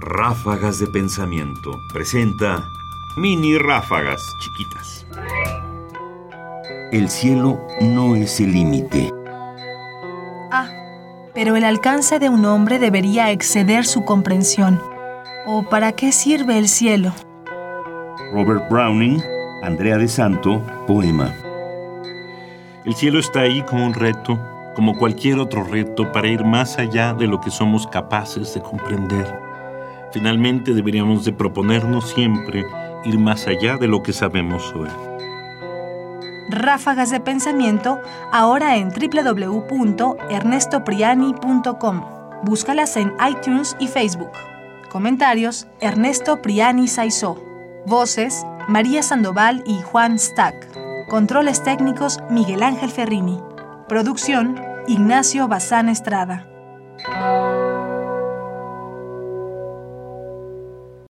Ráfagas de Pensamiento presenta mini ráfagas chiquitas. El cielo no es el límite. Ah, pero el alcance de un hombre debería exceder su comprensión. ¿O para qué sirve el cielo? Robert Browning, Andrea de Santo, poema. El cielo está ahí como un reto, como cualquier otro reto, para ir más allá de lo que somos capaces de comprender. Finalmente deberíamos de proponernos siempre ir más allá de lo que sabemos hoy. Ráfagas de pensamiento ahora en www.ernestopriani.com. Búscalas en iTunes y Facebook. Comentarios: Ernesto Priani Saizó. Voces: María Sandoval y Juan Stack. Controles técnicos: Miguel Ángel Ferrini. Producción: Ignacio Bazán Estrada.